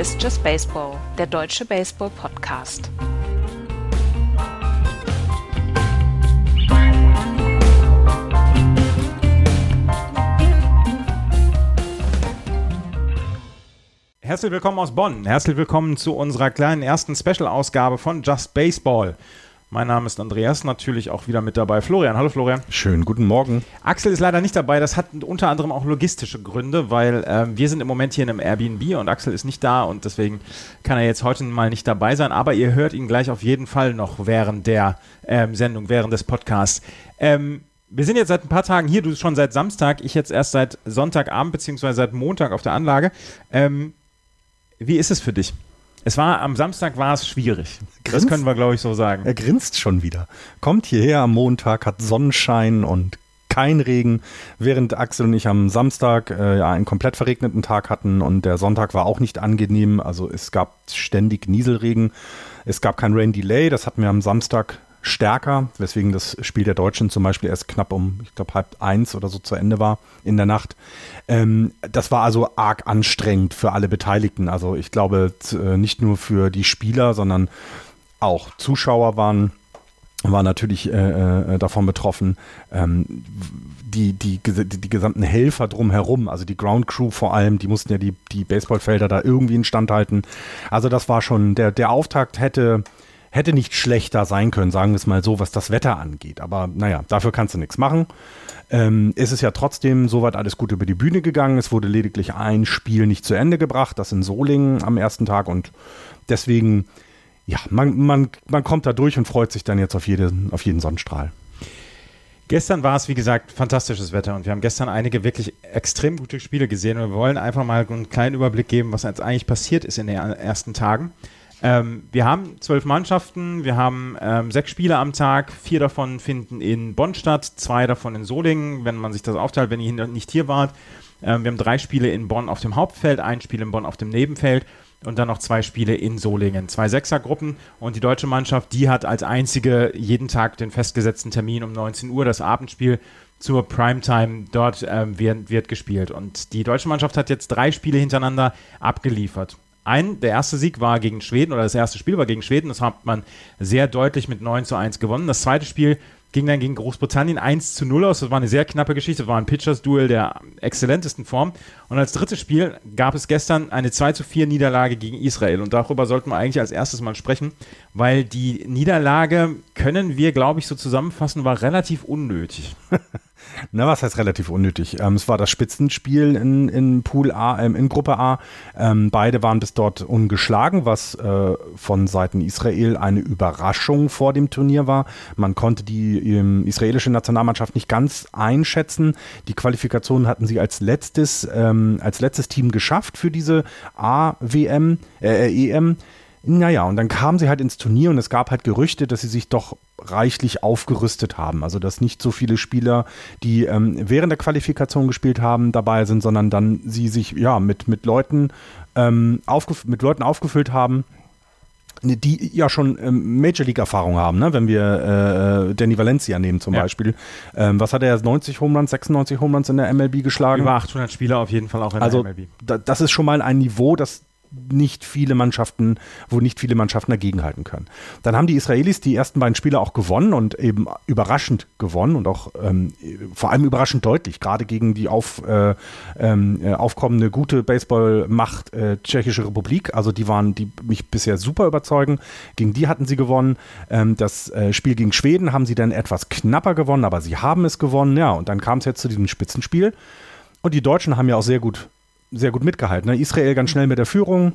Ist Just Baseball, der deutsche Baseball-Podcast. Herzlich willkommen aus Bonn. Herzlich willkommen zu unserer kleinen ersten Special-Ausgabe von Just Baseball. Mein Name ist Andreas, natürlich auch wieder mit dabei Florian. Hallo Florian. Schönen guten Morgen. Axel ist leider nicht dabei. Das hat unter anderem auch logistische Gründe, weil äh, wir sind im Moment hier in einem Airbnb und Axel ist nicht da und deswegen kann er jetzt heute mal nicht dabei sein. Aber ihr hört ihn gleich auf jeden Fall noch während der ähm, Sendung, während des Podcasts. Ähm, wir sind jetzt seit ein paar Tagen hier, du schon seit Samstag, ich jetzt erst seit Sonntagabend beziehungsweise seit Montag auf der Anlage. Ähm, wie ist es für dich? Es war am Samstag war es schwierig. Grinst? Das können wir, glaube ich, so sagen. Er grinst schon wieder. Kommt hierher am Montag, hat Sonnenschein und kein Regen, während Axel und ich am Samstag äh, ja, einen komplett verregneten Tag hatten und der Sonntag war auch nicht angenehm. Also es gab ständig Nieselregen. Es gab kein Rain Delay, das hatten wir am Samstag stärker, weswegen das Spiel der Deutschen zum Beispiel erst knapp um, ich glaube, halb eins oder so zu Ende war in der Nacht. Ähm, das war also arg anstrengend für alle Beteiligten. Also ich glaube, äh, nicht nur für die Spieler, sondern auch Zuschauer waren war natürlich äh, äh, davon betroffen. Ähm, die, die, die, die gesamten Helfer drumherum, also die Ground Crew vor allem, die mussten ja die, die Baseballfelder da irgendwie instand halten. Also das war schon, der, der Auftakt hätte, hätte nicht schlechter sein können, sagen wir es mal so, was das Wetter angeht. Aber naja, dafür kannst du nichts machen. Ähm, es ist ja trotzdem soweit alles gut über die Bühne gegangen. Es wurde lediglich ein Spiel nicht zu Ende gebracht, das in Solingen am ersten Tag. Und deswegen, ja, man, man, man kommt da durch und freut sich dann jetzt auf, jede, auf jeden Sonnenstrahl. Gestern war es, wie gesagt, fantastisches Wetter und wir haben gestern einige wirklich extrem gute Spiele gesehen und wir wollen einfach mal einen kleinen Überblick geben, was jetzt eigentlich passiert ist in den ersten Tagen. Ähm, wir haben zwölf Mannschaften, wir haben ähm, sechs Spiele am Tag, vier davon finden in Bonn statt, zwei davon in Solingen, wenn man sich das aufteilt, wenn ihr nicht hier wart. Ähm, wir haben drei Spiele in Bonn auf dem Hauptfeld, ein Spiel in Bonn auf dem Nebenfeld und dann noch zwei Spiele in Solingen. Zwei Sechsergruppen und die deutsche Mannschaft, die hat als einzige jeden Tag den festgesetzten Termin um 19 Uhr, das Abendspiel zur Primetime dort ähm, wird, wird gespielt. Und die deutsche Mannschaft hat jetzt drei Spiele hintereinander abgeliefert ein, der erste Sieg war gegen Schweden oder das erste Spiel war gegen Schweden. Das hat man sehr deutlich mit 9 zu 1 gewonnen. Das zweite Spiel ging dann gegen Großbritannien 1 zu 0 aus. Das war eine sehr knappe Geschichte. Das war ein Pitchers-Duell der exzellentesten Form. Und als drittes Spiel gab es gestern eine 2 zu 4 Niederlage gegen Israel. Und darüber sollten wir eigentlich als erstes mal sprechen, weil die Niederlage, können wir, glaube ich, so zusammenfassen, war relativ unnötig. Na, was heißt relativ unnötig? Ähm, es war das Spitzenspiel in, in Pool A, ähm, in Gruppe A. Ähm, beide waren bis dort ungeschlagen, was äh, von Seiten Israel eine Überraschung vor dem Turnier war. Man konnte die ähm, israelische Nationalmannschaft nicht ganz einschätzen. Die Qualifikation hatten sie als letztes, ähm, als letztes Team geschafft für diese A-WM, äh, EM. Naja, und dann kamen sie halt ins Turnier und es gab halt Gerüchte, dass sie sich doch reichlich aufgerüstet haben. Also dass nicht so viele Spieler, die ähm, während der Qualifikation gespielt haben, dabei sind, sondern dann sie sich ja mit, mit Leuten ähm, mit Leuten aufgefüllt haben, die ja schon ähm, Major League Erfahrung haben, ne? wenn wir äh, Danny Valencia nehmen zum ja. Beispiel. Ähm, was hat er 90 Home Runs, 96 Home Runs in der MLB geschlagen? Über 800 Spieler auf jeden Fall auch in also, der MLB. Da, das ist schon mal ein Niveau, das nicht viele Mannschaften, wo nicht viele Mannschaften dagegenhalten können. Dann haben die Israelis die ersten beiden Spiele auch gewonnen und eben überraschend gewonnen und auch ähm, vor allem überraschend deutlich, gerade gegen die auf, äh, ähm, äh, aufkommende gute Baseballmacht äh, Tschechische Republik. Also die waren, die mich bisher super überzeugen. Gegen die hatten sie gewonnen. Ähm, das äh, Spiel gegen Schweden haben sie dann etwas knapper gewonnen, aber sie haben es gewonnen. Ja, und dann kam es jetzt zu diesem Spitzenspiel. Und die Deutschen haben ja auch sehr gut sehr gut mitgehalten. Ne? Israel ganz schnell mit der Führung.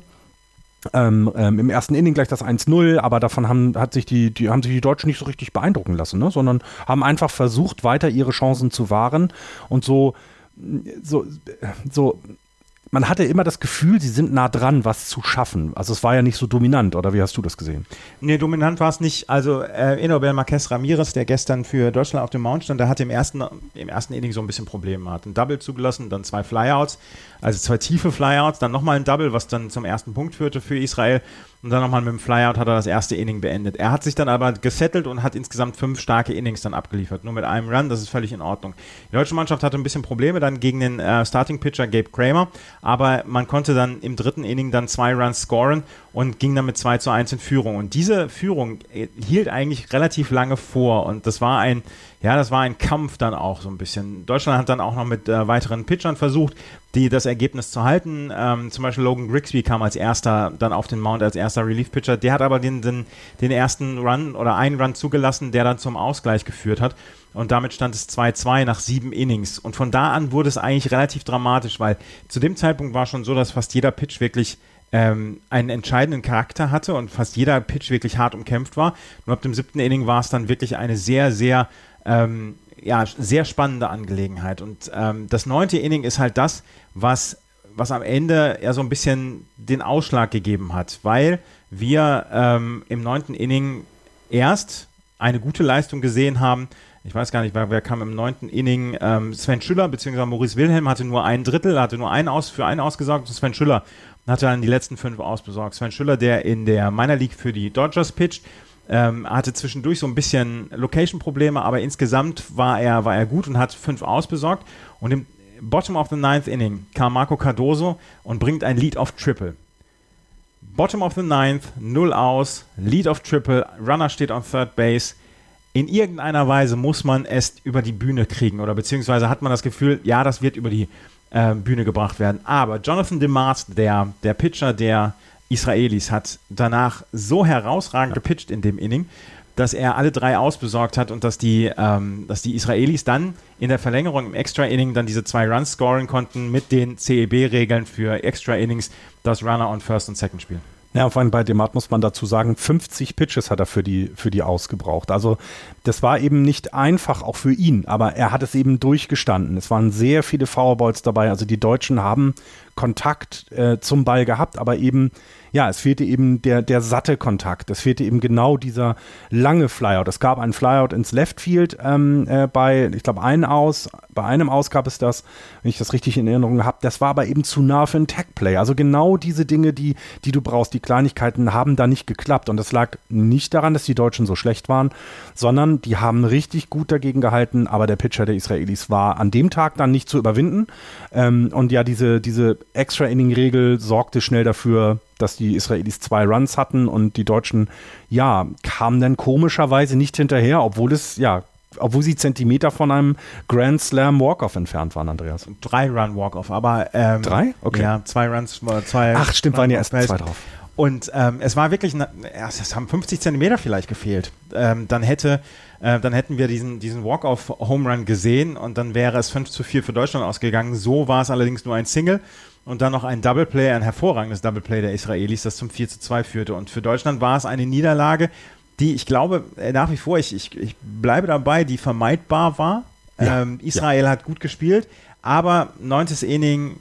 Ähm, ähm, Im ersten Inning gleich das 1-0, aber davon haben, hat sich die, die, haben sich die Deutschen nicht so richtig beeindrucken lassen, ne? sondern haben einfach versucht, weiter ihre Chancen zu wahren und so, so, so man hatte immer das Gefühl, sie sind nah dran, was zu schaffen. Also es war ja nicht so dominant, oder wie hast du das gesehen? Nee, dominant war es nicht. Also äh, Enobel Marquez Ramirez, der gestern für Deutschland auf dem Mount stand, der hatte im ersten, im ersten Inning so ein bisschen Probleme. Hat ein Double zugelassen, dann zwei Flyouts, also zwei tiefe Flyouts, dann nochmal ein Double, was dann zum ersten Punkt führte für Israel. Und dann nochmal mit dem Flyout hat er das erste Inning beendet. Er hat sich dann aber gesettelt und hat insgesamt fünf starke Innings dann abgeliefert. Nur mit einem Run, das ist völlig in Ordnung. Die deutsche Mannschaft hatte ein bisschen Probleme dann gegen den äh, Starting Pitcher Gabe Kramer, aber man konnte dann im dritten Inning dann zwei Runs scoren und ging dann mit 2 zu 1 in Führung. Und diese Führung äh, hielt eigentlich relativ lange vor und das war ein ja, das war ein Kampf dann auch so ein bisschen. Deutschland hat dann auch noch mit äh, weiteren Pitchern versucht, die das Ergebnis zu halten. Ähm, zum Beispiel Logan Grigsby kam als erster dann auf den Mount als erster Relief-Pitcher. Der hat aber den, den, den ersten Run oder einen Run zugelassen, der dann zum Ausgleich geführt hat. Und damit stand es 2-2 nach sieben Innings. Und von da an wurde es eigentlich relativ dramatisch, weil zu dem Zeitpunkt war schon so, dass fast jeder Pitch wirklich ähm, einen entscheidenden Charakter hatte und fast jeder Pitch wirklich hart umkämpft war. Nur ab dem siebten Inning war es dann wirklich eine sehr, sehr ähm, ja, sehr spannende Angelegenheit. Und ähm, das neunte Inning ist halt das, was, was am Ende ja so ein bisschen den Ausschlag gegeben hat, weil wir ähm, im neunten Inning erst eine gute Leistung gesehen haben. Ich weiß gar nicht, wer, wer kam im neunten Inning. Ähm, Sven Schüller bzw. Maurice Wilhelm hatte nur ein Drittel, hatte nur einen aus, für einen ausgesorgt. Sven Schüller hatte dann die letzten fünf ausbesorgt. Sven Schüller, der in der Minor League für die Dodgers pitcht, ähm, hatte zwischendurch so ein bisschen Location-Probleme, aber insgesamt war er, war er gut und hat fünf ausbesorgt. Und im Bottom of the Ninth Inning kam Marco Cardoso und bringt ein Lead of Triple. Bottom of the Ninth, null aus, Lead of Triple, Runner steht on Third Base. In irgendeiner Weise muss man es über die Bühne kriegen oder beziehungsweise hat man das Gefühl, ja, das wird über die äh, Bühne gebracht werden. Aber Jonathan DeMars, der, der Pitcher der Israelis hat danach so herausragend gepitcht in dem Inning, dass er alle drei ausbesorgt hat und dass die, ähm, dass die Israelis dann in der Verlängerung im Extra-Inning dann diese zwei Runs scoren konnten mit den CEB-Regeln für Extra-Innings, das Runner on First und Second spielen. Ja, vor allem bei Demat muss man dazu sagen, 50 Pitches hat er für die, für die ausgebraucht. Also das war eben nicht einfach, auch für ihn, aber er hat es eben durchgestanden. Es waren sehr viele Foulballs dabei. Also die Deutschen haben Kontakt äh, zum Ball gehabt, aber eben ja, es fehlte eben der, der satte Kontakt. Es fehlte eben genau dieser lange Flyout. Es gab einen Flyout ins Left Field ähm, äh, bei, ich glaube, einen aus. Bei einem aus gab es das, wenn ich das richtig in Erinnerung habe. Das war aber eben zu nah für ein Tag-Play. Also genau diese Dinge, die, die du brauchst, die Kleinigkeiten haben da nicht geklappt. Und das lag nicht daran, dass die Deutschen so schlecht waren, sondern die haben richtig gut dagegen gehalten. Aber der Pitcher der Israelis war an dem Tag dann nicht zu überwinden. Ähm, und ja, diese, diese Extra-Inning-Regel sorgte schnell dafür, dass die Israelis zwei Runs hatten und die Deutschen, ja, kamen dann komischerweise nicht hinterher, obwohl es, ja, obwohl sie Zentimeter von einem Grand Slam Walk-Off entfernt waren, Andreas. Drei Run Walk-Off, aber ähm, drei? Okay. Ja, zwei Runs, zwei. Ach, stimmt, waren ja erst zwei drauf. Und ähm, es war wirklich, es haben 50 Zentimeter vielleicht gefehlt. Ähm, dann hätte, äh, dann hätten wir diesen, diesen Walk-off-Home Run gesehen und dann wäre es 5 zu 4 für Deutschland ausgegangen. So war es allerdings nur ein Single und dann noch ein Double Play, ein hervorragendes Double Play der Israelis, das zum 4 zu 2 führte. Und für Deutschland war es eine Niederlage, die ich glaube, äh, nach wie vor, ich, ich, ich bleibe dabei, die vermeidbar war. Ja, ähm, Israel ja. hat gut gespielt, aber neuntes Inning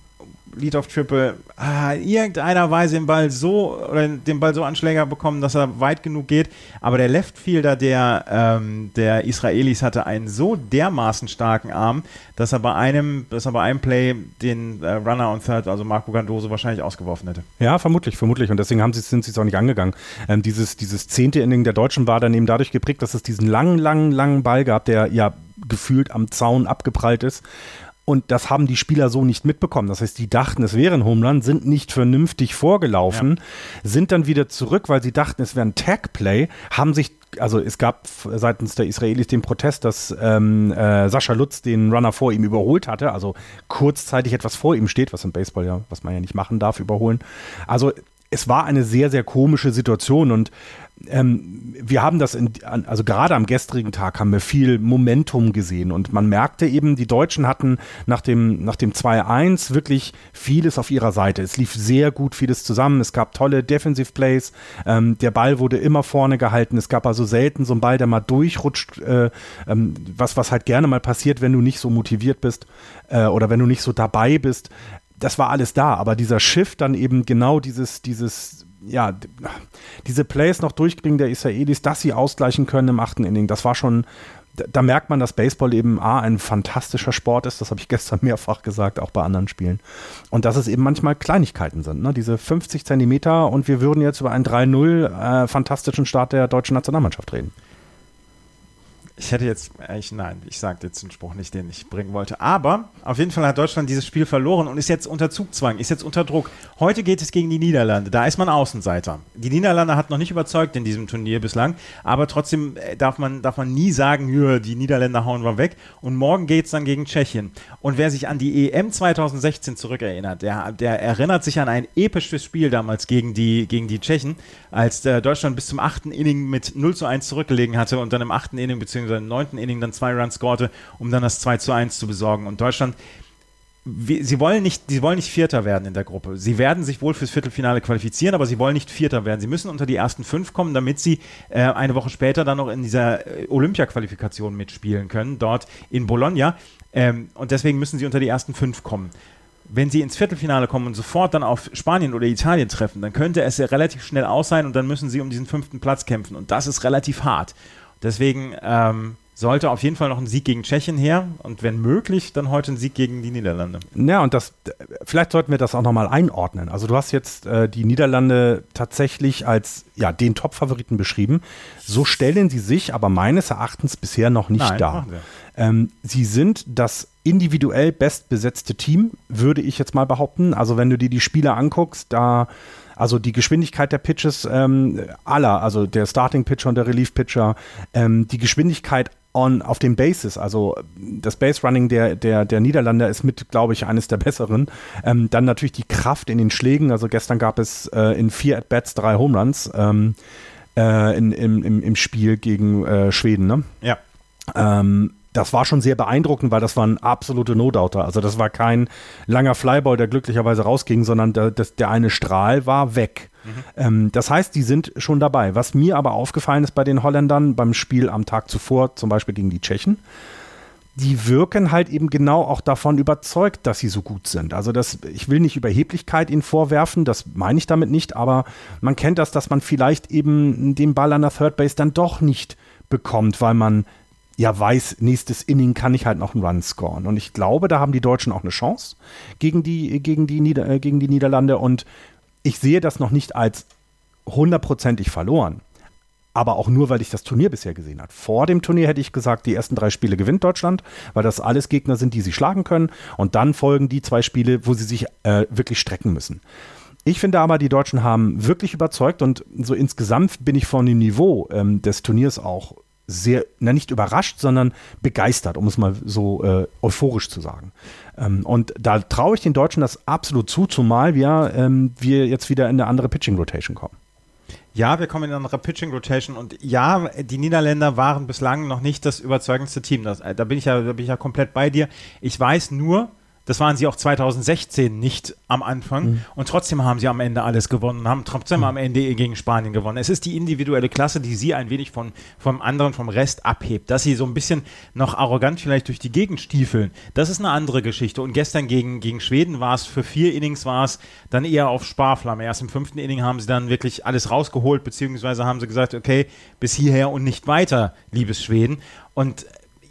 Lead of Triple, ah, in irgendeiner Weise den Ball so oder den Ball so an Schläger bekommen, dass er weit genug geht. Aber der Leftfielder der, ähm, der Israelis hatte einen so dermaßen starken Arm, dass er bei einem, dass er bei einem Play den äh, Runner on Third, also Marco Gandoso, wahrscheinlich ausgeworfen hätte. Ja, vermutlich, vermutlich. Und deswegen haben sie, sind sie es auch nicht angegangen. Ähm, dieses, dieses zehnte Inning der Deutschen war dann eben dadurch geprägt, dass es diesen langen, langen, langen Ball gab, der ja gefühlt am Zaun abgeprallt ist. Und das haben die Spieler so nicht mitbekommen. Das heißt, die dachten, es wäre ein Homeland, sind nicht vernünftig vorgelaufen, ja. sind dann wieder zurück, weil sie dachten, es wäre ein Tag-Play, haben sich also es gab seitens der Israelis den Protest, dass ähm, äh, Sascha Lutz den Runner vor ihm überholt hatte, also kurzzeitig etwas vor ihm steht, was im Baseball ja, was man ja nicht machen darf, überholen. Also es war eine sehr, sehr komische Situation und ähm, wir haben das, in, also gerade am gestrigen Tag haben wir viel Momentum gesehen und man merkte eben, die Deutschen hatten nach dem, nach dem 2-1 wirklich vieles auf ihrer Seite. Es lief sehr gut vieles zusammen, es gab tolle Defensive Plays, ähm, der Ball wurde immer vorne gehalten, es gab also selten so einen Ball, der mal durchrutscht, äh, ähm, was, was halt gerne mal passiert, wenn du nicht so motiviert bist äh, oder wenn du nicht so dabei bist das war alles da, aber dieser Shift dann eben genau dieses, dieses ja, diese Plays noch durchbringen der Israelis, dass sie ausgleichen können im achten Inning, das war schon, da, da, merkt man, dass Baseball eben A, ein fantastischer Sport ist, das habe ich gestern mehrfach gesagt, auch bei anderen Spielen. Und dass es eben manchmal Kleinigkeiten sind, ne? diese 50 Zentimeter und wir würden jetzt über einen 3-0 äh, fantastischen Start der deutschen Nationalmannschaft reden. Ich hätte jetzt, ich, nein, ich sage jetzt den Spruch nicht, den ich bringen wollte. Aber auf jeden Fall hat Deutschland dieses Spiel verloren und ist jetzt unter Zugzwang, ist jetzt unter Druck. Heute geht es gegen die Niederlande. Da ist man Außenseiter. Die Niederlande hat noch nicht überzeugt in diesem Turnier bislang, aber trotzdem äh, darf man, darf man nie sagen, die Niederländer hauen wir weg. Und morgen geht es dann gegen Tschechien. Und wer sich an die EM 2016 zurückerinnert, der, der erinnert sich an ein episches Spiel damals gegen die, gegen die Tschechen, als äh, Deutschland bis zum achten Inning mit 0 zu 1 zurückgelegen hatte und dann im achten Inning bzw beziehungsweise im neunten Inning dann zwei Runs scorte, um dann das 2 zu 1 zu besorgen. Und Deutschland sie wollen nicht, sie wollen nicht Vierter werden in der Gruppe. Sie werden sich wohl fürs Viertelfinale qualifizieren, aber sie wollen nicht Vierter werden. Sie müssen unter die ersten fünf kommen, damit sie äh, eine Woche später dann noch in dieser äh, Olympia-Qualifikation mitspielen können, dort in Bologna. Ähm, und deswegen müssen sie unter die ersten fünf kommen. Wenn sie ins Viertelfinale kommen und sofort dann auf Spanien oder Italien treffen, dann könnte es ja relativ schnell aus sein und dann müssen sie um diesen fünften Platz kämpfen. Und das ist relativ hart. Deswegen ähm, sollte auf jeden Fall noch ein Sieg gegen Tschechien her und wenn möglich, dann heute ein Sieg gegen die Niederlande. Ja, und das, vielleicht sollten wir das auch nochmal einordnen. Also du hast jetzt äh, die Niederlande tatsächlich als ja, den Top-Favoriten beschrieben. So stellen sie sich aber meines Erachtens bisher noch nicht Nein, dar. Ähm, sie sind das individuell bestbesetzte Team, würde ich jetzt mal behaupten. Also wenn du dir die Spiele anguckst, da also die Geschwindigkeit der Pitches ähm, aller, also der Starting Pitcher und der Relief Pitcher, ähm, die Geschwindigkeit on, auf dem Bases, also das Base Running der, der, der Niederländer ist mit, glaube ich, eines der besseren. Ähm, dann natürlich die Kraft in den Schlägen. Also gestern gab es äh, in vier At-Bats drei Home Runs ähm, äh, in, im, im, im Spiel gegen äh, Schweden. Ne? Ja. Ähm, das war schon sehr beeindruckend, weil das waren absolute No-Doubter. Also das war kein langer Flyball, der glücklicherweise rausging, sondern der, der eine Strahl war weg. Mhm. Ähm, das heißt, die sind schon dabei. Was mir aber aufgefallen ist bei den Holländern beim Spiel am Tag zuvor, zum Beispiel gegen die Tschechen, die wirken halt eben genau auch davon überzeugt, dass sie so gut sind. Also das, ich will nicht Überheblichkeit ihnen vorwerfen, das meine ich damit nicht, aber man kennt das, dass man vielleicht eben den Ball an der Third Base dann doch nicht bekommt, weil man ja weiß, nächstes Inning kann ich halt noch einen Run scoren. Und ich glaube, da haben die Deutschen auch eine Chance gegen die, gegen die, Nieder äh, gegen die Niederlande. Und ich sehe das noch nicht als hundertprozentig verloren. Aber auch nur, weil ich das Turnier bisher gesehen habe. Vor dem Turnier hätte ich gesagt, die ersten drei Spiele gewinnt Deutschland, weil das alles Gegner sind, die sie schlagen können. Und dann folgen die zwei Spiele, wo sie sich äh, wirklich strecken müssen. Ich finde aber, die Deutschen haben wirklich überzeugt und so insgesamt bin ich von dem Niveau ähm, des Turniers auch sehr, na nicht überrascht, sondern begeistert, um es mal so äh, euphorisch zu sagen. Ähm, und da traue ich den Deutschen das absolut zu, zumal wir, ähm, wir jetzt wieder in eine andere Pitching Rotation kommen. Ja, wir kommen in eine andere Pitching Rotation und ja, die Niederländer waren bislang noch nicht das überzeugendste Team. Das, äh, da, bin ich ja, da bin ich ja komplett bei dir. Ich weiß nur, das waren sie auch 2016 nicht am Anfang. Mhm. Und trotzdem haben sie am Ende alles gewonnen und haben trotzdem mhm. am Ende gegen Spanien gewonnen. Es ist die individuelle Klasse, die sie ein wenig von, vom anderen, vom Rest abhebt. Dass sie so ein bisschen noch arrogant vielleicht durch die Gegend stiefeln, das ist eine andere Geschichte. Und gestern gegen, gegen Schweden war es für vier Innings war es dann eher auf Sparflamme. Erst im fünften Inning haben sie dann wirklich alles rausgeholt, beziehungsweise haben sie gesagt, okay, bis hierher und nicht weiter, liebes Schweden. Und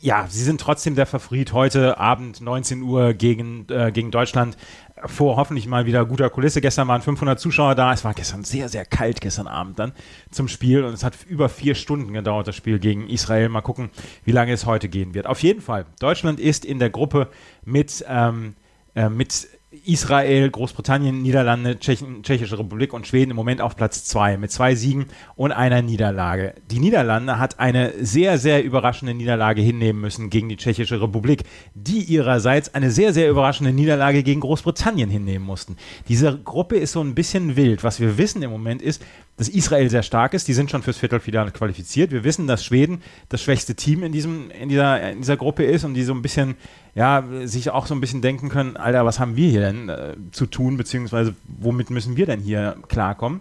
ja, sie sind trotzdem der Favorit heute Abend 19 Uhr gegen, äh, gegen Deutschland vor hoffentlich mal wieder guter Kulisse. Gestern waren 500 Zuschauer da. Es war gestern sehr, sehr kalt gestern Abend dann zum Spiel und es hat über vier Stunden gedauert, das Spiel gegen Israel. Mal gucken, wie lange es heute gehen wird. Auf jeden Fall, Deutschland ist in der Gruppe mit, ähm, äh, mit Israel, Großbritannien, Niederlande, Tschechen, Tschechische Republik und Schweden im Moment auf Platz zwei mit zwei Siegen und einer Niederlage. Die Niederlande hat eine sehr, sehr überraschende Niederlage hinnehmen müssen gegen die Tschechische Republik, die ihrerseits eine sehr, sehr überraschende Niederlage gegen Großbritannien hinnehmen mussten. Diese Gruppe ist so ein bisschen wild. Was wir wissen im Moment ist, dass Israel sehr stark ist. Die sind schon fürs Viertelfinale qualifiziert. Wir wissen, dass Schweden das schwächste Team in, diesem, in, dieser, in dieser Gruppe ist und die so ein bisschen, ja, sich auch so ein bisschen denken können, Alter, was haben wir hier denn äh, zu tun, beziehungsweise womit müssen wir denn hier klarkommen?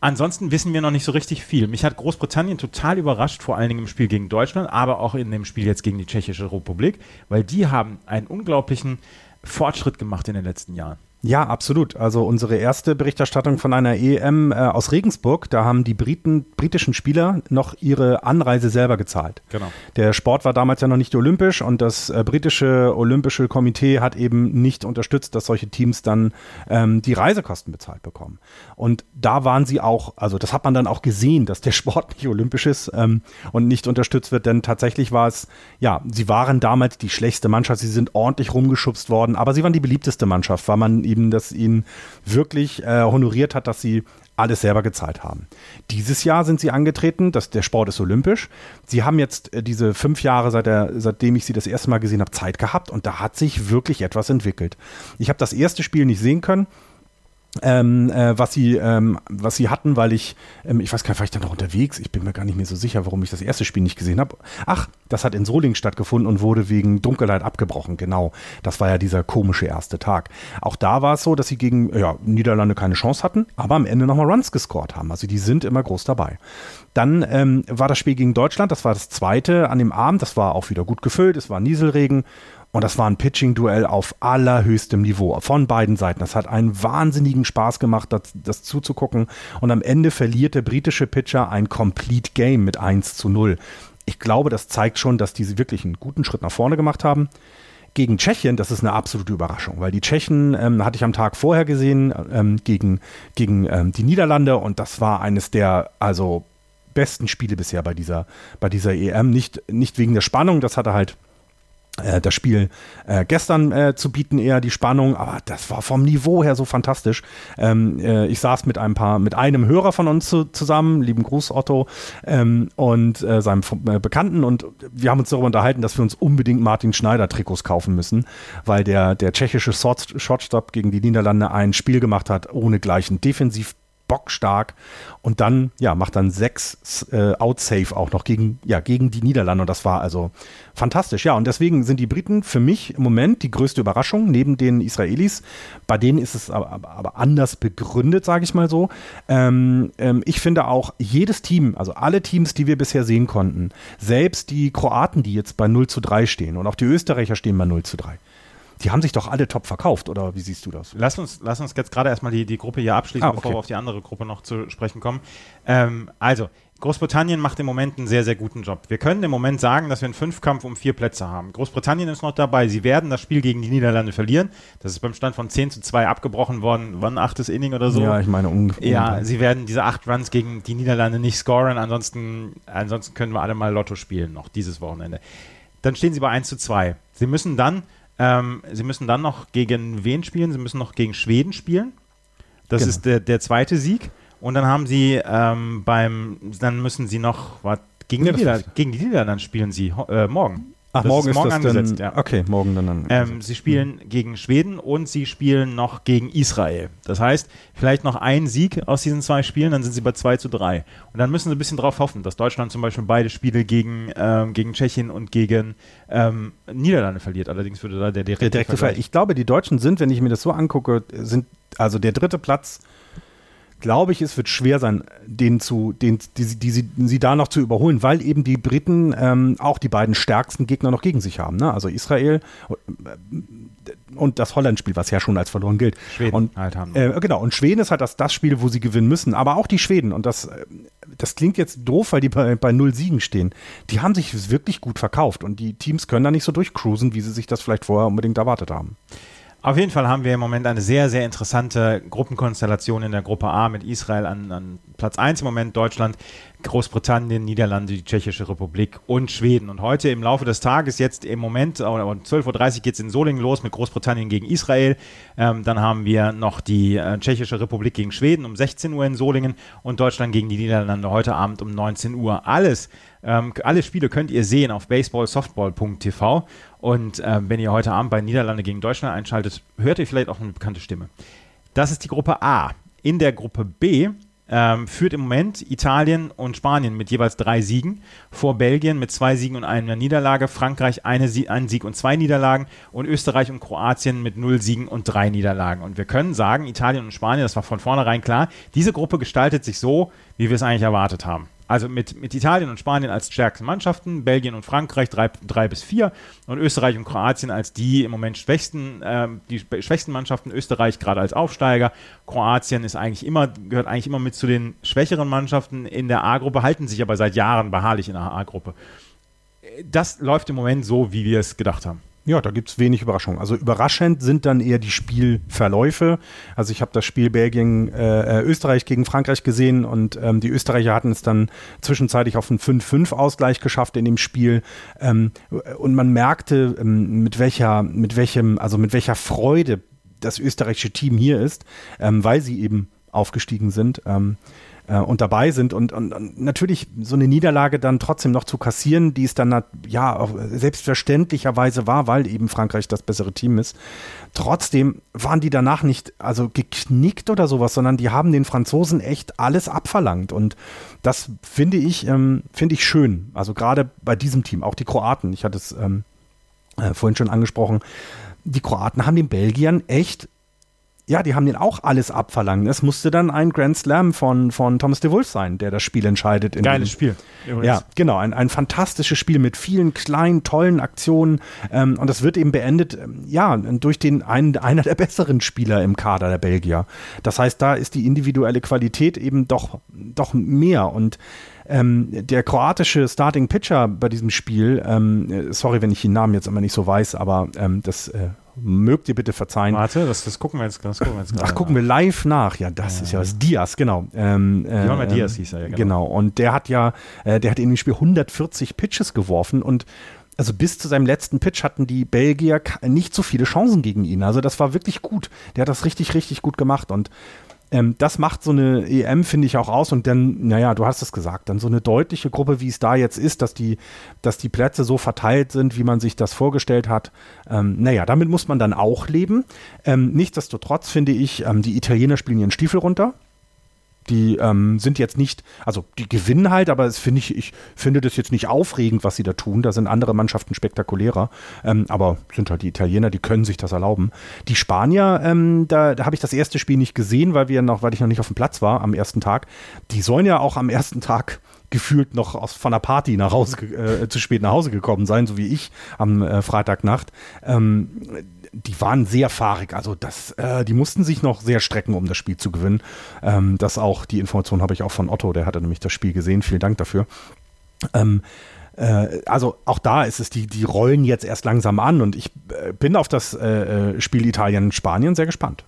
Ansonsten wissen wir noch nicht so richtig viel. Mich hat Großbritannien total überrascht, vor allen Dingen im Spiel gegen Deutschland, aber auch in dem Spiel jetzt gegen die Tschechische Republik, weil die haben einen unglaublichen Fortschritt gemacht in den letzten Jahren. Ja, absolut. Also unsere erste Berichterstattung von einer EM äh, aus Regensburg, da haben die Briten, britischen Spieler noch ihre Anreise selber gezahlt. Genau. Der Sport war damals ja noch nicht olympisch und das äh, britische Olympische Komitee hat eben nicht unterstützt, dass solche Teams dann ähm, die Reisekosten bezahlt bekommen. Und da waren sie auch, also das hat man dann auch gesehen, dass der Sport nicht olympisch ist ähm, und nicht unterstützt wird, denn tatsächlich war es, ja, sie waren damals die schlechteste Mannschaft, sie sind ordentlich rumgeschubst worden, aber sie waren die beliebteste Mannschaft, weil man eben das ihnen wirklich äh, honoriert hat, dass sie alles selber gezahlt haben. Dieses Jahr sind sie angetreten, dass der Sport ist olympisch. Sie haben jetzt äh, diese fünf Jahre, seit der, seitdem ich sie das erste Mal gesehen habe, Zeit gehabt und da hat sich wirklich etwas entwickelt. Ich habe das erste Spiel nicht sehen können ähm, äh, was sie ähm, was sie hatten, weil ich ähm, ich weiß gar nicht, war ich da noch unterwegs? Ich bin mir gar nicht mehr so sicher, warum ich das erste Spiel nicht gesehen habe. Ach, das hat in Solingen stattgefunden und wurde wegen Dunkelheit abgebrochen. Genau, das war ja dieser komische erste Tag. Auch da war es so, dass sie gegen ja, Niederlande keine Chance hatten, aber am Ende nochmal Runs gescored haben. Also die sind immer groß dabei. Dann ähm, war das Spiel gegen Deutschland, das war das zweite an dem Abend. Das war auch wieder gut gefüllt. Es war Nieselregen und das war ein Pitching-Duell auf allerhöchstem Niveau von beiden Seiten. Das hat einen wahnsinnigen Spaß gemacht, das, das, zuzugucken. Und am Ende verliert der britische Pitcher ein Complete Game mit 1 zu 0. Ich glaube, das zeigt schon, dass die wirklich einen guten Schritt nach vorne gemacht haben. Gegen Tschechien, das ist eine absolute Überraschung, weil die Tschechen ähm, hatte ich am Tag vorher gesehen ähm, gegen, gegen ähm, die Niederlande und das war eines der, also besten Spiele bisher bei dieser, bei dieser EM. Nicht, nicht wegen der Spannung, das hatte halt das Spiel äh, gestern äh, zu bieten, eher die Spannung, aber das war vom Niveau her so fantastisch. Ähm, äh, ich saß mit ein paar, mit einem Hörer von uns zu, zusammen, lieben Gruß Otto, ähm, und äh, seinem äh, Bekannten und wir haben uns darüber unterhalten, dass wir uns unbedingt Martin Schneider Trikots kaufen müssen, weil der, der tschechische Shortstop gegen die Niederlande ein Spiel gemacht hat, ohne gleichen defensiv bockstark und dann, ja, macht dann sechs äh, Outsave auch noch gegen, ja, gegen die Niederlande und das war also fantastisch. Ja, und deswegen sind die Briten für mich im Moment die größte Überraschung neben den Israelis. Bei denen ist es aber, aber anders begründet, sage ich mal so. Ähm, ähm, ich finde auch jedes Team, also alle Teams, die wir bisher sehen konnten, selbst die Kroaten, die jetzt bei 0 zu 3 stehen und auch die Österreicher stehen bei 0 zu 3 die haben sich doch alle top verkauft, oder wie siehst du das? Lass uns, lass uns jetzt gerade erstmal die, die Gruppe hier abschließen, ah, okay. bevor wir auf die andere Gruppe noch zu sprechen kommen. Ähm, also, Großbritannien macht im Moment einen sehr, sehr guten Job. Wir können im Moment sagen, dass wir einen Fünfkampf um vier Plätze haben. Großbritannien ist noch dabei. Sie werden das Spiel gegen die Niederlande verlieren. Das ist beim Stand von 10 zu 2 abgebrochen worden. Wann achtes Inning oder so? Ja, ich meine ungefähr. Ja, sie werden diese acht Runs gegen die Niederlande nicht scoren. Ansonsten, ansonsten können wir alle mal Lotto spielen, noch dieses Wochenende. Dann stehen sie bei 1 zu 2. Sie müssen dann ähm, sie müssen dann noch gegen wen spielen? Sie müssen noch gegen Schweden spielen. Das genau. ist der, der zweite Sieg. Und dann haben sie ähm, beim, dann müssen sie noch, was, gegen, ja, die Niederlande, gegen die Niederlande spielen sie äh, morgen. Ach, das morgen ist, morgen ist das angesetzt, dann, ja. Okay, morgen dann. Ähm, sie spielen mhm. gegen Schweden und sie spielen noch gegen Israel. Das heißt, vielleicht noch ein Sieg aus diesen zwei Spielen, dann sind sie bei 2 zu 3. Und dann müssen sie ein bisschen darauf hoffen, dass Deutschland zum Beispiel beide Spiele gegen, ähm, gegen Tschechien und gegen ähm, Niederlande verliert. Allerdings würde da der direkte, der direkte Fall. Ich glaube, die Deutschen sind, wenn ich mir das so angucke, sind also der dritte Platz glaube ich, es wird schwer sein, den zu, den, die, die, die, die sie da noch zu überholen, weil eben die Briten ähm, auch die beiden stärksten Gegner noch gegen sich haben. Ne? Also Israel und das Holland-Spiel, was ja schon als verloren gilt. Schweden und, halt haben. Äh, genau, und Schweden ist halt das, das Spiel, wo sie gewinnen müssen. Aber auch die Schweden, und das, das klingt jetzt doof, weil die bei, bei null Siegen stehen, die haben sich wirklich gut verkauft und die Teams können da nicht so durchcruisen, wie sie sich das vielleicht vorher unbedingt erwartet haben. Auf jeden Fall haben wir im Moment eine sehr, sehr interessante Gruppenkonstellation in der Gruppe A mit Israel an, an Platz 1 im Moment, Deutschland, Großbritannien, Niederlande, die Tschechische Republik und Schweden. Und heute im Laufe des Tages, jetzt im Moment, um 12.30 Uhr geht es in Solingen los mit Großbritannien gegen Israel. Ähm, dann haben wir noch die äh, Tschechische Republik gegen Schweden um 16 Uhr in Solingen und Deutschland gegen die Niederlande heute Abend um 19 Uhr. Alles, ähm, alle Spiele könnt ihr sehen auf baseballsoftball.tv. Und äh, wenn ihr heute Abend bei Niederlande gegen Deutschland einschaltet, hört ihr vielleicht auch eine bekannte Stimme. Das ist die Gruppe A. In der Gruppe B ähm, führt im Moment Italien und Spanien mit jeweils drei Siegen, vor Belgien mit zwei Siegen und einer Niederlage, Frankreich eine Sie einen Sieg und zwei Niederlagen und Österreich und Kroatien mit null Siegen und drei Niederlagen. Und wir können sagen, Italien und Spanien, das war von vornherein klar, diese Gruppe gestaltet sich so, wie wir es eigentlich erwartet haben. Also mit, mit Italien und Spanien als stärksten Mannschaften, Belgien und Frankreich drei, drei bis vier und Österreich und Kroatien als die im Moment schwächsten, äh, die schwächsten Mannschaften. Österreich gerade als Aufsteiger. Kroatien ist eigentlich immer, gehört eigentlich immer mit zu den schwächeren Mannschaften in der A-Gruppe, halten sich aber seit Jahren beharrlich in der A-Gruppe. Das läuft im Moment so, wie wir es gedacht haben. Ja, da gibt es wenig Überraschungen. Also überraschend sind dann eher die Spielverläufe. Also ich habe das Spiel Belgien, äh, äh, Österreich gegen Frankreich gesehen und ähm, die Österreicher hatten es dann zwischenzeitlich auf einen 5-5-Ausgleich geschafft in dem Spiel. Ähm, und man merkte, ähm, mit welcher, mit welchem, also mit welcher Freude das österreichische Team hier ist, ähm, weil sie eben aufgestiegen sind. Ähm, äh, und dabei sind und, und, und, natürlich so eine Niederlage dann trotzdem noch zu kassieren, die es dann ja auch selbstverständlicherweise war, weil eben Frankreich das bessere Team ist. Trotzdem waren die danach nicht also geknickt oder sowas, sondern die haben den Franzosen echt alles abverlangt und das finde ich ähm, finde ich schön. Also gerade bei diesem Team, auch die Kroaten. Ich hatte es ähm, äh, vorhin schon angesprochen. Die Kroaten haben den Belgiern echt ja, die haben den auch alles abverlangt. Es musste dann ein Grand Slam von, von Thomas de Wolf sein, der das Spiel entscheidet. Geiles Spiel. Übrigens. Ja, genau. Ein, ein fantastisches Spiel mit vielen kleinen, tollen Aktionen. Ähm, und das wird eben beendet, ähm, ja, durch den einen, einer der besseren Spieler im Kader der Belgier. Das heißt, da ist die individuelle Qualität eben doch, doch mehr. Und ähm, der kroatische Starting Pitcher bei diesem Spiel, ähm, sorry, wenn ich den Namen jetzt immer nicht so weiß, aber ähm, das äh, mögt ihr bitte verzeihen. Warte, das, das gucken wir jetzt, das gucken wir jetzt Ach, gucken wir live nach. Ja, das ja. ist ja was. Diaz, genau. Ähm, äh, Diaz hieß er, ja, genau. genau. Und der hat ja, äh, der hat in dem Spiel 140 Pitches geworfen und also bis zu seinem letzten Pitch hatten die Belgier nicht so viele Chancen gegen ihn. Also das war wirklich gut. Der hat das richtig, richtig gut gemacht und ähm, das macht so eine EM, finde ich, auch aus. Und dann, naja, du hast es gesagt, dann so eine deutliche Gruppe, wie es da jetzt ist, dass die, dass die Plätze so verteilt sind, wie man sich das vorgestellt hat. Ähm, naja, damit muss man dann auch leben. Ähm, nichtsdestotrotz finde ich, ähm, die Italiener spielen ihren Stiefel runter. Die ähm, sind jetzt nicht, also die gewinnen halt, aber es finde ich, ich finde das jetzt nicht aufregend, was sie da tun. Da sind andere Mannschaften spektakulärer. Ähm, aber sind halt die Italiener, die können sich das erlauben. Die Spanier, ähm, da, da habe ich das erste Spiel nicht gesehen, weil wir noch, weil ich noch nicht auf dem Platz war am ersten Tag. Die sollen ja auch am ersten Tag gefühlt noch aus, von der Party nach Hause, äh, zu spät nach Hause gekommen sein, so wie ich am äh, Freitagnacht. Ähm, die waren sehr fahrig. Also das, äh, die mussten sich noch sehr strecken, um das Spiel zu gewinnen. Ähm, das auch, die Information habe ich auch von Otto, der hatte nämlich das Spiel gesehen. Vielen Dank dafür. Ähm, äh, also auch da ist es, die, die rollen jetzt erst langsam an und ich äh, bin auf das äh, äh, Spiel Italien-Spanien sehr gespannt.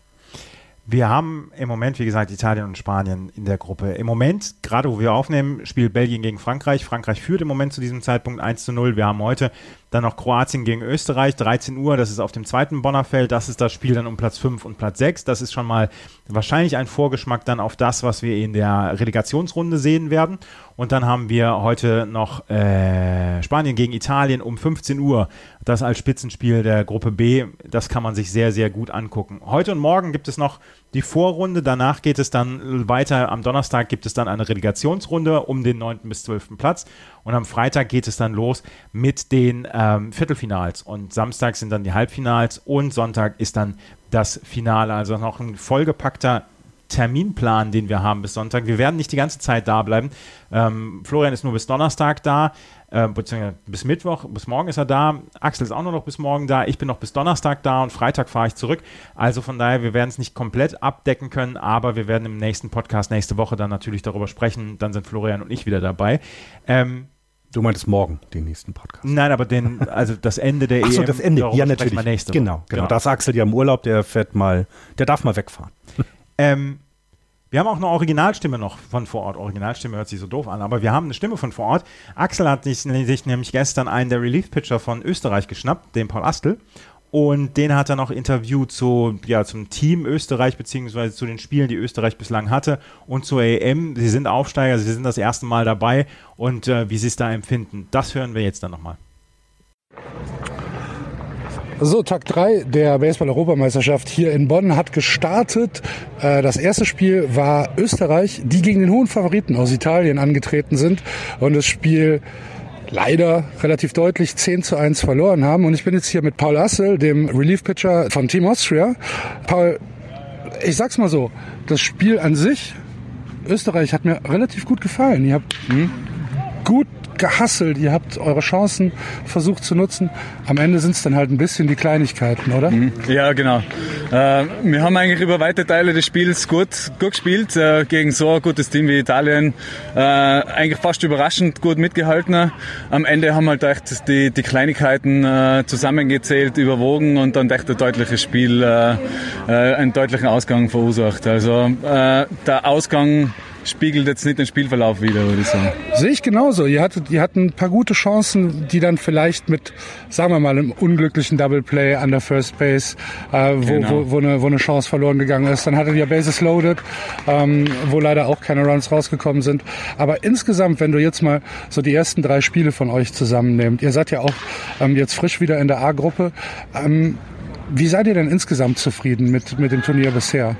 Wir haben im Moment, wie gesagt, Italien und Spanien in der Gruppe. Im Moment, gerade wo wir aufnehmen, spielt Belgien gegen Frankreich. Frankreich führt im Moment zu diesem Zeitpunkt 1 zu 0. Wir haben heute dann noch Kroatien gegen Österreich, 13 Uhr, das ist auf dem zweiten Bonner Feld. Das ist das Spiel dann um Platz 5 und Platz 6. Das ist schon mal wahrscheinlich ein Vorgeschmack dann auf das, was wir in der Relegationsrunde sehen werden. Und dann haben wir heute noch äh, Spanien gegen Italien um 15 Uhr. Das als Spitzenspiel der Gruppe B. Das kann man sich sehr, sehr gut angucken. Heute und morgen gibt es noch die Vorrunde. Danach geht es dann weiter. Am Donnerstag gibt es dann eine Relegationsrunde um den 9. bis 12. Platz. Und am Freitag geht es dann los mit den ähm, Viertelfinals. Und Samstag sind dann die Halbfinals und Sonntag ist dann das Finale. Also noch ein vollgepackter Terminplan, den wir haben bis Sonntag. Wir werden nicht die ganze Zeit da bleiben. Ähm, Florian ist nur bis Donnerstag da, äh, beziehungsweise bis Mittwoch, bis morgen ist er da. Axel ist auch nur noch bis morgen da. Ich bin noch bis Donnerstag da und Freitag fahre ich zurück. Also von daher, wir werden es nicht komplett abdecken können, aber wir werden im nächsten Podcast nächste Woche dann natürlich darüber sprechen. Dann sind Florian und ich wieder dabei. Ähm, Du meintest morgen den nächsten Podcast. Nein, aber den, also das Ende der Ach so, EM. das Ende, ja natürlich. Genau, genau, genau. Da ist Axel ja im Urlaub, der fährt mal, der darf mal wegfahren. Ähm, wir haben auch eine Originalstimme noch von vor Ort. Originalstimme hört sich so doof an, aber wir haben eine Stimme von vor Ort. Axel hat sich, sich nämlich gestern einen der Relief-Pitcher von Österreich geschnappt, den Paul Astel. Und den hat er noch interviewt zu, ja, zum Team Österreich, beziehungsweise zu den Spielen, die Österreich bislang hatte und zur EM. Sie sind Aufsteiger, sie sind das erste Mal dabei und äh, wie sie es da empfinden. Das hören wir jetzt dann nochmal. So, Tag 3 der Baseball-Europameisterschaft hier in Bonn hat gestartet. Äh, das erste Spiel war Österreich, die gegen den hohen Favoriten aus Italien angetreten sind. Und das Spiel leider relativ deutlich 10 zu 1 verloren haben. Und ich bin jetzt hier mit Paul Assel, dem Relief-Pitcher von Team Austria. Paul, ich sag's mal so, das Spiel an sich Österreich hat mir relativ gut gefallen. Ihr habt hm, gut gehasselt, ihr habt eure Chancen versucht zu nutzen. Am Ende sind es dann halt ein bisschen die Kleinigkeiten, oder? Mhm. Ja, genau. Äh, wir haben eigentlich über weite Teile des Spiels gut, gut gespielt, äh, gegen so ein gutes Team wie Italien. Äh, eigentlich fast überraschend gut mitgehalten. Am Ende haben halt echt die, die Kleinigkeiten äh, zusammengezählt, überwogen und dann echt ein deutliches Spiel, äh, äh, einen deutlichen Ausgang verursacht. Also der Ausgang spiegelt jetzt nicht den Spielverlauf wieder, würde ich sagen. Sehe ich genauso. Ihr hattet, ihr hattet ein paar gute Chancen, die dann vielleicht mit, sagen wir mal, einem unglücklichen Double Play an der First Base, äh, wo, genau. wo, wo, eine, wo eine Chance verloren gegangen ist. Dann hattet ihr Bases loaded, ähm, wo leider auch keine Runs rausgekommen sind. Aber insgesamt, wenn du jetzt mal so die ersten drei Spiele von euch zusammennehmt, ihr seid ja auch ähm, jetzt frisch wieder in der A-Gruppe. Ähm, wie seid ihr denn insgesamt zufrieden mit, mit dem Turnier bisher?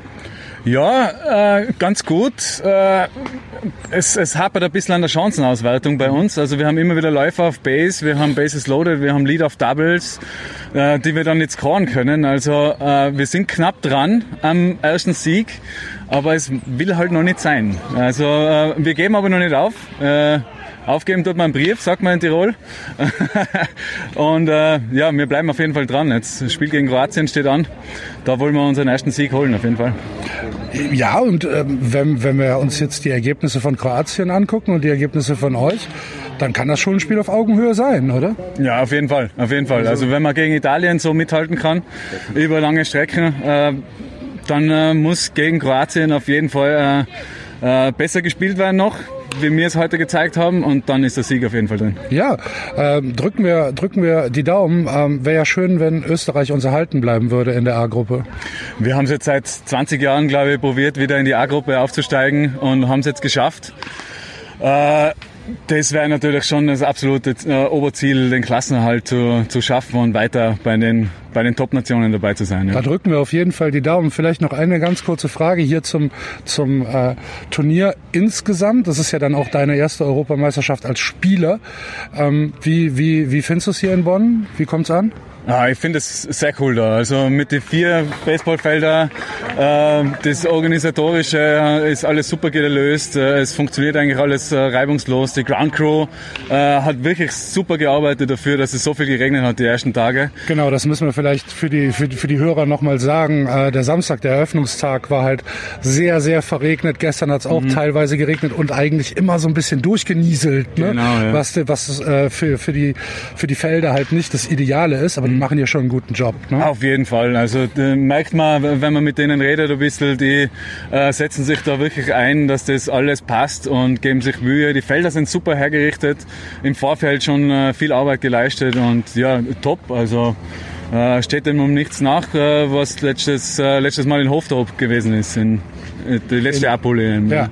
Ja, äh, ganz gut. Äh, es, es hapert ein bisschen an der Chancenauswertung bei uns. Also wir haben immer wieder Läufer auf Base, wir haben Bases loaded, wir haben Lead auf Doubles, äh, die wir dann nicht scoren können. Also äh, wir sind knapp dran am ersten Sieg, aber es will halt noch nicht sein. Also äh, wir geben aber noch nicht auf. Äh, Aufgeben tut man einen Brief, sagt man in Tirol. und äh, ja, wir bleiben auf jeden Fall dran. Jetzt das Spiel gegen Kroatien steht an. Da wollen wir unseren ersten Sieg holen, auf jeden Fall. Ja, und ähm, wenn, wenn wir uns jetzt die Ergebnisse von Kroatien angucken und die Ergebnisse von euch, dann kann das schon ein Spiel auf Augenhöhe sein, oder? Ja, auf jeden Fall, auf jeden Fall. Also wenn man gegen Italien so mithalten kann über lange Strecken, äh, dann äh, muss gegen Kroatien auf jeden Fall äh, äh besser gespielt werden noch wie wir es heute gezeigt haben und dann ist der Sieg auf jeden Fall drin. Ja, ähm, drücken, wir, drücken wir die Daumen. Ähm, Wäre ja schön, wenn Österreich uns erhalten bleiben würde in der A-Gruppe. Wir haben es jetzt seit 20 Jahren, glaube ich, probiert, wieder in die A-Gruppe aufzusteigen und haben es jetzt geschafft. Äh, das wäre natürlich schon das absolute äh, Oberziel, den Klassenerhalt zu, zu schaffen und weiter bei den, bei den Top-Nationen dabei zu sein. Ja. Da drücken wir auf jeden Fall die Daumen. Vielleicht noch eine ganz kurze Frage hier zum, zum äh, Turnier insgesamt. Das ist ja dann auch deine erste Europameisterschaft als Spieler. Ähm, wie, wie, wie findest du es hier in Bonn? Wie kommt es an? Ah, ich finde es sehr cool da. Also mit den vier Baseballfeldern, äh, das Organisatorische ist alles super gelöst. Äh, es funktioniert eigentlich alles äh, reibungslos. Die Ground Crew äh, hat wirklich super gearbeitet dafür, dass es so viel geregnet hat die ersten Tage. Genau, das müssen wir vielleicht für die, für, für die Hörer nochmal sagen. Äh, der Samstag, der Eröffnungstag, war halt sehr, sehr verregnet. Gestern hat es auch mhm. teilweise geregnet und eigentlich immer so ein bisschen durchgenieselt, ne? genau, ja. was, was für, für, die, für die Felder halt nicht das Ideale ist. Aber die machen ja schon einen guten Job. Ne? Auf jeden Fall. Also merkt man, wenn man mit denen redet ein bisschen, die äh, setzen sich da wirklich ein, dass das alles passt und geben sich Mühe. Die Felder sind super hergerichtet, im Vorfeld schon äh, viel Arbeit geleistet und ja, top. Also äh, steht dem um nichts nach, äh, was letztes, äh, letztes Mal in Hofdorp gewesen ist, in, äh, die letzte Abhole. Ja. ja.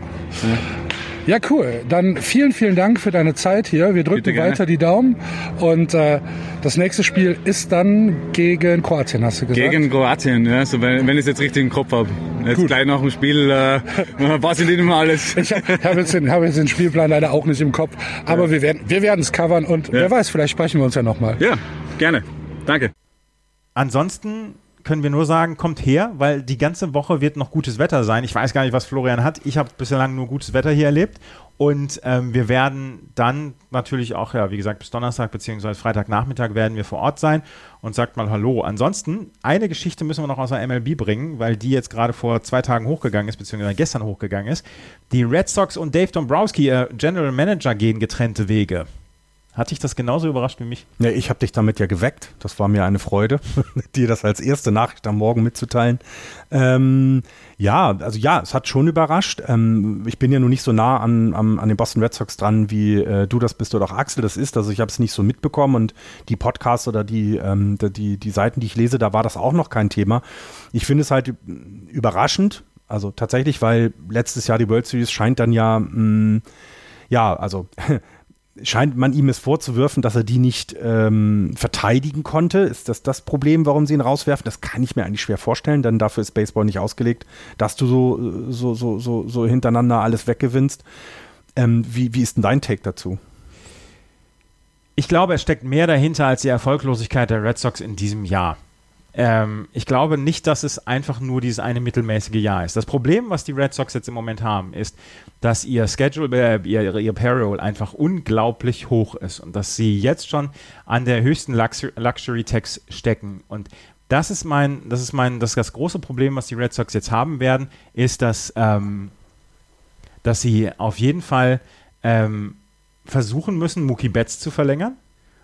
Ja, cool. Dann vielen, vielen Dank für deine Zeit hier. Wir drücken weiter die Daumen. Und äh, das nächste Spiel ist dann gegen Kroatien, hast du gesagt? Gegen Kroatien, ja. So, wenn, wenn ich es jetzt richtig im Kopf habe. Jetzt Gut. gleich nach dem Spiel äh, weiß ich nicht mehr alles. Ich habe jetzt, den, hab jetzt den Spielplan leider auch nicht im Kopf. Aber ja. wir werden wir es covern und ja. wer weiß, vielleicht sprechen wir uns ja nochmal. Ja, gerne. Danke. Ansonsten können wir nur sagen, kommt her, weil die ganze Woche wird noch gutes Wetter sein. Ich weiß gar nicht, was Florian hat. Ich habe bislang nur gutes Wetter hier erlebt. Und ähm, wir werden dann natürlich auch, ja, wie gesagt, bis Donnerstag bzw. Freitagnachmittag werden wir vor Ort sein und sagt mal Hallo. Ansonsten, eine Geschichte müssen wir noch aus der MLB bringen, weil die jetzt gerade vor zwei Tagen hochgegangen ist, beziehungsweise gestern hochgegangen ist. Die Red Sox und Dave Dombrowski, äh, General Manager, gehen getrennte Wege. Hat dich das genauso überrascht wie mich? Ja, ich habe dich damit ja geweckt. Das war mir eine Freude, dir das als erste Nachricht am Morgen mitzuteilen. Ähm, ja, also ja, es hat schon überrascht. Ähm, ich bin ja nun nicht so nah an, an, an den Boston Red Sox dran, wie äh, du das bist oder auch Axel das ist. Also ich habe es nicht so mitbekommen und die Podcasts oder die, ähm, die, die Seiten, die ich lese, da war das auch noch kein Thema. Ich finde es halt überraschend, also tatsächlich, weil letztes Jahr die World Series scheint dann ja, mh, mm, ja, also scheint man ihm es vorzuwürfen, dass er die nicht ähm, verteidigen konnte. Ist das das Problem, warum sie ihn rauswerfen? Das kann ich mir eigentlich schwer vorstellen, denn dafür ist Baseball nicht ausgelegt, dass du so, so, so, so, so hintereinander alles weggewinnst. Ähm, wie, wie ist denn dein Take dazu? Ich glaube, es steckt mehr dahinter als die Erfolglosigkeit der Red Sox in diesem Jahr ähm, ich glaube nicht, dass es einfach nur dieses eine mittelmäßige Jahr ist. Das Problem, was die Red Sox jetzt im Moment haben, ist, dass ihr Schedule, äh, ihr, ihr Payroll einfach unglaublich hoch ist und dass sie jetzt schon an der höchsten Luxury Tax stecken. Und das ist mein, das ist mein, das, das große Problem, was die Red Sox jetzt haben werden, ist, dass, ähm, dass sie auf jeden Fall ähm, versuchen müssen, Mookie Betts zu verlängern.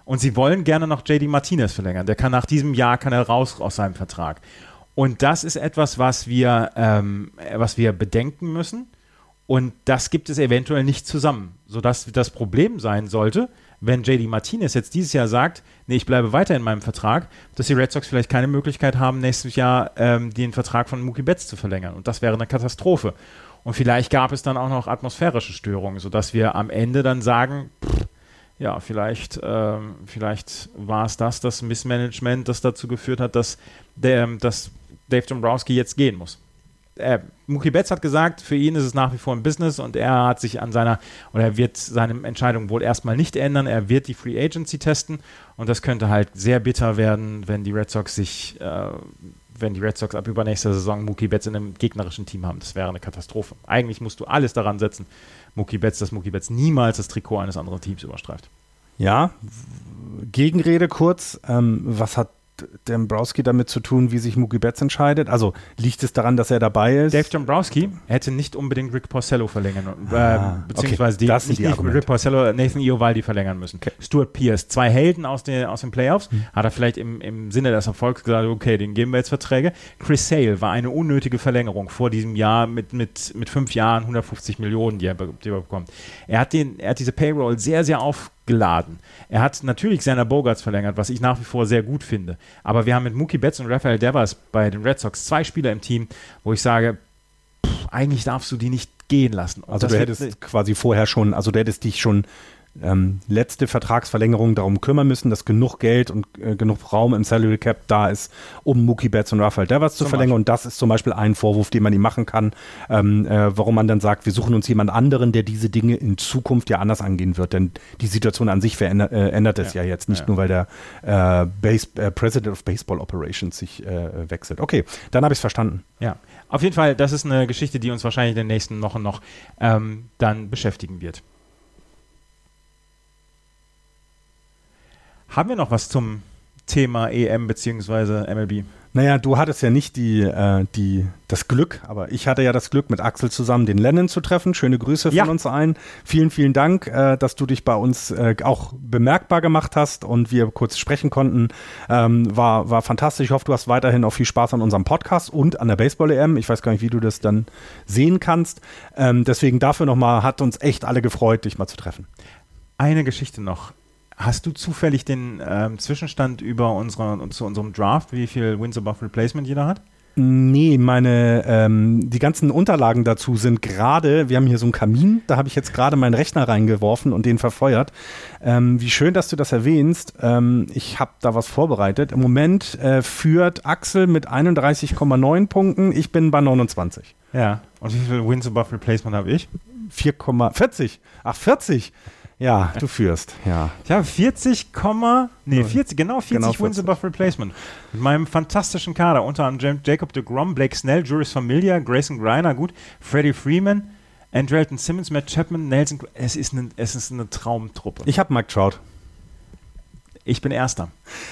Und sie wollen gerne noch JD Martinez verlängern. Der kann nach diesem Jahr kann er raus aus seinem Vertrag. Und das ist etwas, was wir, ähm, was wir bedenken müssen. Und das gibt es eventuell nicht zusammen, sodass das Problem sein sollte, wenn JD Martinez jetzt dieses Jahr sagt, nee, ich bleibe weiter in meinem Vertrag, dass die Red Sox vielleicht keine Möglichkeit haben, nächstes Jahr ähm, den Vertrag von Mookie Betts zu verlängern. Und das wäre eine Katastrophe. Und vielleicht gab es dann auch noch atmosphärische Störungen, sodass wir am Ende dann sagen, pff, ja, vielleicht, ähm, vielleicht war es das, das Missmanagement, das dazu geführt hat, dass, der, dass Dave Dombrowski jetzt gehen muss. Äh, Mookie Betts hat gesagt, für ihn ist es nach wie vor ein Business und er hat sich an seiner, oder er wird seine Entscheidung wohl erstmal nicht ändern. Er wird die Free Agency testen und das könnte halt sehr bitter werden, wenn die Red Sox sich, äh, wenn die Red Sox ab übernächster Saison Mookie Betts in einem gegnerischen Team haben. Das wäre eine Katastrophe. Eigentlich musst du alles daran setzen, Mookie Betts, dass Mookie Betts niemals das Trikot eines anderen Teams überstreift. Ja, Gegenrede kurz. Ähm, was hat Dombrowski damit zu tun, wie sich Mookie Betts entscheidet? Also liegt es daran, dass er dabei ist? Dave Dombrowski hätte nicht unbedingt Rick Porcello verlängern, äh, ah, beziehungsweise okay. die, nicht, die nicht Rick Porcello, Nathan Iovaldi verlängern müssen. Okay. Stuart Pierce, zwei Helden aus den, aus den Playoffs, hm. hat er vielleicht im, im Sinne des Erfolgs gesagt, okay, den geben wir jetzt Verträge. Chris Sale war eine unnötige Verlängerung vor diesem Jahr mit, mit, mit fünf Jahren, 150 Millionen, die er, die er bekommt. Er hat, den, er hat diese Payroll sehr, sehr auf geladen. Er hat natürlich seiner Bogarts verlängert, was ich nach wie vor sehr gut finde. Aber wir haben mit Mookie Betts und Rafael Devers bei den Red Sox zwei Spieler im Team, wo ich sage, pff, eigentlich darfst du die nicht gehen lassen. Und also du hättest quasi vorher schon, also du hättest dich schon ähm, letzte Vertragsverlängerung darum kümmern müssen, dass genug Geld und äh, genug Raum im Salary Cap da ist, um Mookie Betts und Rafael Devers zu verlängern. Und das ist zum Beispiel ein Vorwurf, den man ihm machen kann, ähm, äh, warum man dann sagt, wir suchen uns jemand anderen, der diese Dinge in Zukunft ja anders angehen wird. Denn die Situation an sich verändert äh, ändert es ja. ja. jetzt, nicht ja. nur weil der äh, Base, äh, President of Baseball Operations sich äh, wechselt. Okay, dann habe ich es verstanden. Ja, auf jeden Fall, das ist eine Geschichte, die uns wahrscheinlich in den nächsten Wochen noch ähm, dann beschäftigen wird. Haben wir noch was zum Thema EM bzw. MLB? Naja, du hattest ja nicht die, äh, die, das Glück, aber ich hatte ja das Glück, mit Axel zusammen den Lennon zu treffen. Schöne Grüße von ja. uns allen. Vielen, vielen Dank, äh, dass du dich bei uns äh, auch bemerkbar gemacht hast und wir kurz sprechen konnten. Ähm, war, war fantastisch. Ich hoffe, du hast weiterhin auch viel Spaß an unserem Podcast und an der Baseball-EM. Ich weiß gar nicht, wie du das dann sehen kannst. Ähm, deswegen dafür nochmal, hat uns echt alle gefreut, dich mal zu treffen. Eine Geschichte noch. Hast du zufällig den ähm, Zwischenstand über unsere, zu unserem Draft, wie viel Wins above Replacement jeder hat? Nee, meine, ähm, die ganzen Unterlagen dazu sind gerade, wir haben hier so einen Kamin, da habe ich jetzt gerade meinen Rechner reingeworfen und den verfeuert. Ähm, wie schön, dass du das erwähnst. Ähm, ich habe da was vorbereitet. Im Moment äh, führt Axel mit 31,9 Punkten, ich bin bei 29. Ja, und wie viel Wins above Replacement habe ich? 4,40. Ach, 40. Ja, du führst, ja. Ich habe 40, nee, 40, genau 40 genau Wins above Replacement. Mit meinem fantastischen Kader, unter anderem Jacob de Grom, Blake Snell, Juris Familia, Grayson Greiner, gut, Freddie Freeman, Andrelton Simmons, Matt Chapman, Nelson, es ist eine, es ist eine Traumtruppe. Ich habe Mike Trout. Ich bin Erster.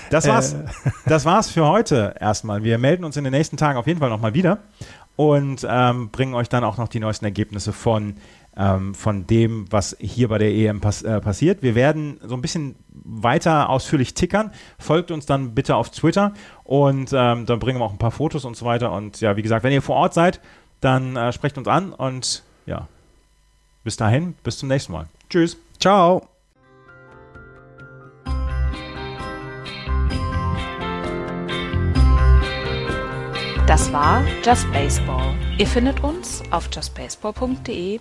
Das war's, äh. das war's für heute erstmal. Wir melden uns in den nächsten Tagen auf jeden Fall nochmal wieder und ähm, bringen euch dann auch noch die neuesten Ergebnisse von ähm, von dem, was hier bei der EM pass äh, passiert. Wir werden so ein bisschen weiter ausführlich tickern. Folgt uns dann bitte auf Twitter und ähm, dann bringen wir auch ein paar Fotos und so weiter. Und ja, wie gesagt, wenn ihr vor Ort seid, dann äh, sprecht uns an und ja, bis dahin, bis zum nächsten Mal. Tschüss. Ciao. Das war Just Baseball. Ihr findet uns auf justbaseball.de